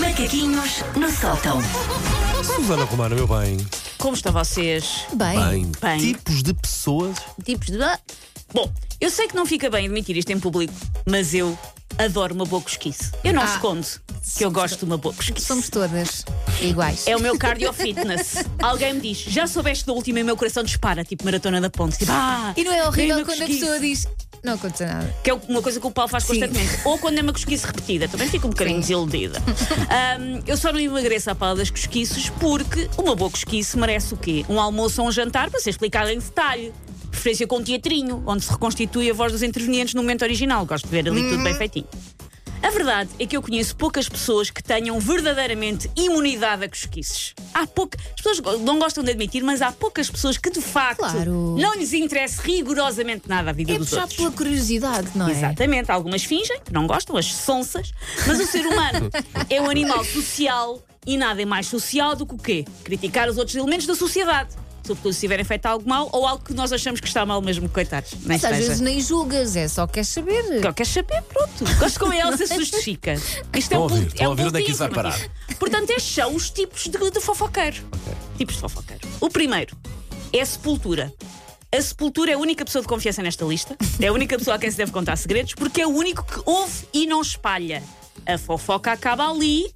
Macaquinhos no sótão. Susana Romana, meu bem. Como estão vocês? Bem, Bem. Bem. Tipos de pessoas. Tipos de. Bom, eu sei que não fica bem admitir isto em público, mas eu adoro uma boa cosquice. Eu não Ah. escondo que eu gosto de uma boa cosquice. somos todas iguais. É o meu cardio fitness. Alguém me diz, já soubeste da última e o meu coração dispara, tipo maratona da ponte. Tipo, ah, E não é horrível quando a pessoa diz não aconteceu nada. Que é uma coisa que o Paulo faz Sim. constantemente. Ou quando é uma cosquice repetida, também fico um bocadinho Sim. desiludida. Ahm, eu só não emagreço à pala das cosquices porque uma boa cosquice merece o quê? Um almoço ou um jantar para ser explicado em detalhe. Preferência com um teatrinho, onde se reconstitui a voz dos intervenientes no momento original. Gosto de ver ali tudo bem feitinho. A verdade é que eu conheço poucas pessoas que tenham verdadeiramente imunidade a cosquices. Há pouca... As pessoas não gostam de admitir, mas há poucas pessoas que de facto Claro. não lhes interessa rigorosamente nada a vida É dos outros. pela curiosidade, não é? Exatamente, algumas fingem, que não gostam, as sonsas, mas o ser humano é um animal social e nada é mais social do que o quê? Criticar os outros elementos da sociedade. Sobretudo se tiverem feito algo mal ou algo que nós achamos que está mal mesmo, coitados. Mas às vezes nem julgas, é só queres saber. Só queres saber, pronto. Gosto como a Elsa se justifica. Isto é um ouvir, é um ouvir onde é que isso vai parar. Portanto, estes são os tipos de, de fofoqueiro. Tipos de fofoqueiro. O primeiro é a sepultura. A sepultura é a única pessoa de confiança nesta lista. É a única pessoa a quem se deve contar segredos, porque é o único que ouve e não espalha. A fofoca acaba ali.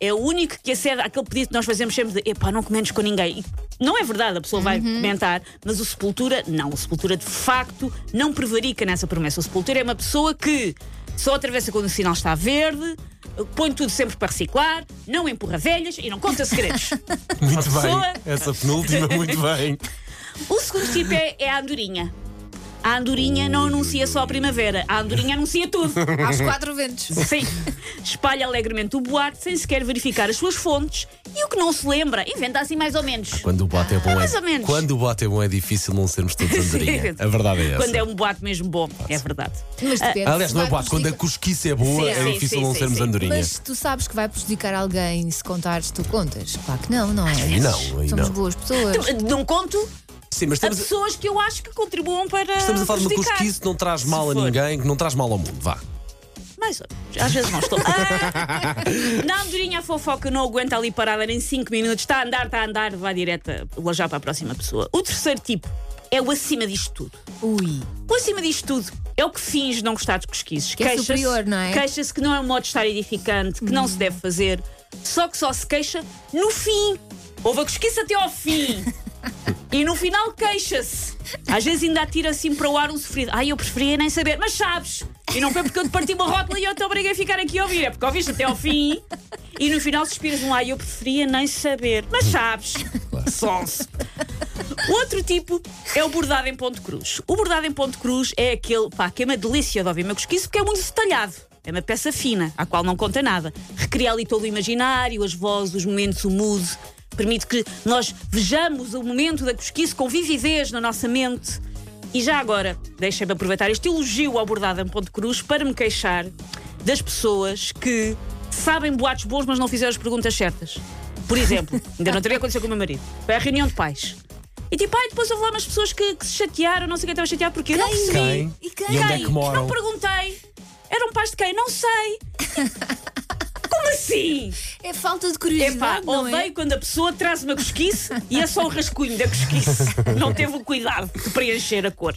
É o único que acede àquele pedido que nós fazemos sempre de epá, não comentes com ninguém. E não é verdade, a pessoa vai comentar, mas o Sepultura, não. O Sepultura, de facto, não prevarica nessa promessa. O Sepultura é uma pessoa que só atravessa quando o sinal está verde, põe tudo sempre para reciclar, não empurra velhas e não conta segredos. Muito bem. pessoa- Essa penúltima, muito bem. O segundo tipo é, é a andorinha. A andorinha não anuncia só a primavera, a andorinha anuncia tudo. Aos quatro ventos. Sim. Espalha alegremente o boato sem sequer verificar as suas fontes e o que não se lembra, inventa assim mais ou menos. Quando o boato é bom, mais é, ou menos. quando o boato é bom, é difícil não sermos todos andorinha. A verdade é essa. Quando é um boato mesmo bom, é verdade. Mas depende. Aliás, não é boato. Quando a cosquice é boa, Sim, é sim, difícil sim, não sim, sermos sim. andorinha. Mas tu sabes que vai prejudicar alguém se contares, tu contas. Claro que não, não é? Aí não, aí Somos não. boas pessoas. Não conto Sim, mas a estamos, pessoas que eu acho que contribuam para. estamos a falar de uma prejudicar. cosquice que não traz mal a for. ninguém, que não traz mal ao mundo. Vá. Menos. Às vezes não estou. Ah, na andorinha a fofoca não aguenta ali parada nem 5 minutos. Está a andar, está a andar, vai direta já para a próxima pessoa. O terceiro tipo é o acima disto tudo. Ui. O acima disto tudo é o que finge não gostar de cosquices. Que é Queixa-se- superior, não é? Queixa-se que não é um modo de estar edificante, que não se deve fazer. Só que só se queixa no fim. Houve a cosquice até ao fim. E no final queixa-se. Às vezes ainda atira assim para o ar um sofrido. Ai, eu preferia nem saber, mas sabes. E não foi porque eu te parti uma rótula e eu te obriguei a ficar aqui a ouvir. É porque ouviste até ao fim. E no final suspiras um ai, eu preferia nem saber. Mas sabes. Sonso. O outro tipo é o bordado em ponto cruz. O bordado em ponto cruz é aquele pá, que é uma delícia de ouvir uma cosquice porque é muito detalhado. É uma peça fina, à qual não conta nada. Recria ali todo o imaginário, as vozes, os momentos, o mood. Permite que nós vejamos o momento da cosquice com vividez na nossa mente. E já agora, deixem-me aproveitar este elogio ao bordado em ponto cruz para me queixar das pessoas que sabem boatos bons, mas não fizeram as perguntas certas. Por exemplo, ainda não teria acontecido com o meu marido. Foi à reunião de pais. E tipo, ai, depois houve lá umas pessoas que, que se chatearam, não sei quem estava chateado porque não percebi. Quem? E quem? E onde é que moram? Não perguntei. Eram pais de quem? Não sei. Assim? É falta de curiosidade. Epá, não odeio é? quando a pessoa traz uma cosquice e é só o rascunho da cosquice. Não teve o cuidado de preencher a cor.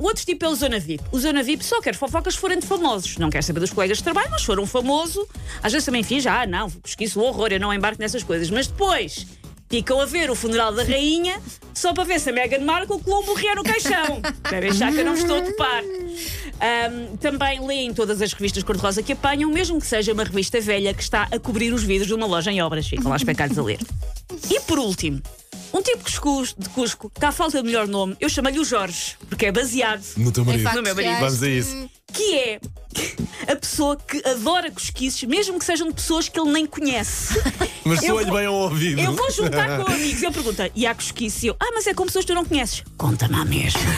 O outro tipo é o Zona VIP. O Zona VIP só quer fofocas forem de famosos. Não quer saber dos colegas de trabalho, mas se for um famoso, às vezes também finge, ah, não, cosquice, o horror, eu não embarco nessas coisas. Mas depois ficam a ver o funeral da rainha só para ver se a Meghan Markle colou um morrer no caixão. Devem achar que eu não estou a topar. Ahm, também leem todas as revistas cor-de-rosa que apanham, mesmo que seja uma revista velha que está a cobrir os vidros de uma loja em obras. Ficam lá especados a ler. E por último, um tipo de Cusco, que, à falta de melhor nome, eu chamo-lhe o Jorge, porque é baseado No teu marido. No meu marido. Vamos a isso. Que é a pessoa que adora cosquices, mesmo que sejam de pessoas que ele nem conhece. Mas Eu soa-lhe vou- bem ao ouvido. Eu vou juntar com amigos. Ele pergunta, e há cosquice? E eu, ah, mas é com pessoas que tu não conheces. Conta-me a mesma.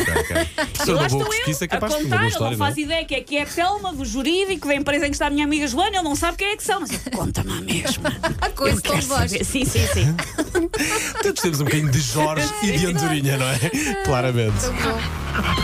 E Sou lá uma boa estou eu é capaz a contar, ele não não é? faz ideia que é que é a Telma do jurídico da empresa em que está a minha amiga Joana, ele não sabe quem é que são. Mas conta-me a mesma. Com Eu esse tom quero de voz. Sim, sim, sim. Todos temos um bocadinho de Jorge e de Andorinha, não é? Claramente. Tão bom.